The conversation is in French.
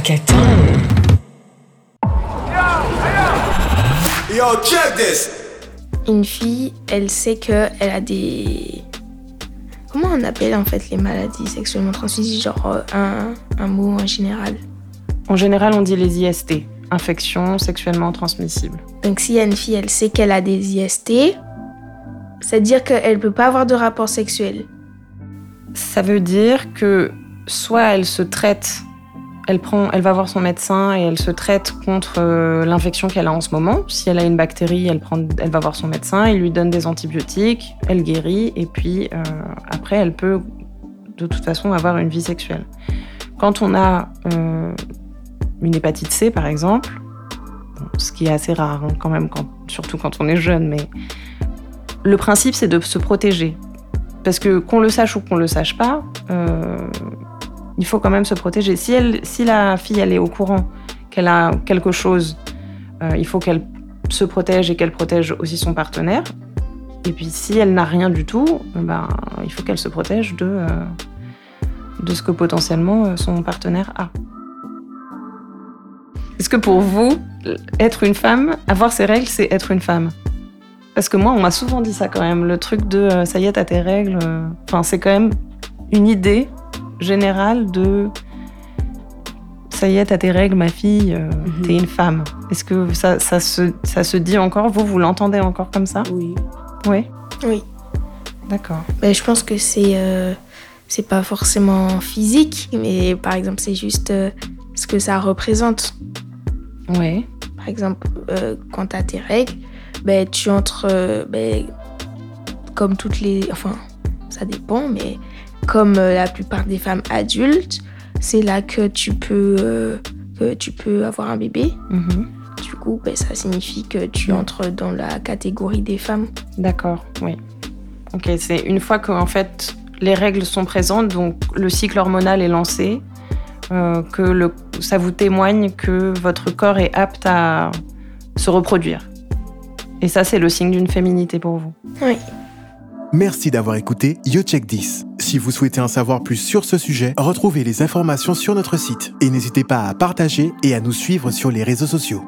Hackathon. Yo, check this. Une fille, elle sait que elle a des. Comment on appelle en fait les maladies sexuellement transmissibles Genre euh, un, un mot en général? En général, on dit les IST, infections sexuellement transmissibles. Donc si une fille, elle sait qu'elle a des IST, c'est-à-dire qu'elle peut pas avoir de rapport sexuel. Ça veut dire que soit elle se traite, elle, prend, elle va voir son médecin et elle se traite contre euh, l'infection qu'elle a en ce moment. Si elle a une bactérie, elle, prend, elle va voir son médecin, il lui donne des antibiotiques, elle guérit et puis euh, après elle peut de toute façon avoir une vie sexuelle. Quand on a euh, une hépatite C par exemple, ce qui est assez rare hein, quand même, surtout quand on est jeune, mais le principe c'est de se protéger. Parce que qu'on le sache ou qu'on le sache pas, il faut quand même se protéger. Si, elle, si la fille elle est au courant qu'elle a quelque chose, euh, il faut qu'elle se protège et qu'elle protège aussi son partenaire. Et puis si elle n'a rien du tout, euh, ben, il faut qu'elle se protège de, euh, de ce que potentiellement son partenaire a. Est-ce que pour vous, être une femme, avoir ses règles, c'est être une femme? Parce que moi, on m'a souvent dit ça quand même, le truc de ça y est, t'as tes règles. Enfin, c'est quand même une idée générale de ça y est, t'as tes règles, ma fille, euh, Mhm. t'es une femme. Est-ce que ça, ça, se, ça se dit encore? Vous, vous l'entendez encore comme ça? Oui. Oui? Oui. D'accord. Ben, je pense que c'est euh, c'est pas forcément physique, mais par exemple c'est juste euh, ce que ça représente. Oui. Par exemple, euh, quand tu as tes règles, ben, tu entres, ben, comme toutes les... Enfin, ça dépend, mais comme euh, la plupart des femmes adultes, c'est là que tu peux, euh, que tu peux avoir un bébé. Mhm. Du coup, ben, ça signifie que tu Mm. entres dans la catégorie des femmes. D'accord, oui. Ok, c'est une fois que en fait les règles sont présentes, donc le cycle hormonal est lancé, euh, que le, ça vous témoigne que votre corps est apte à se reproduire. Et ça, c'est le signe d'une féminité pour vous. Oui. Merci d'avoir écouté Yo Check 10. Si vous souhaitez en savoir plus sur ce sujet, retrouvez les informations sur notre site et n'hésitez pas à partager et à nous suivre sur les réseaux sociaux.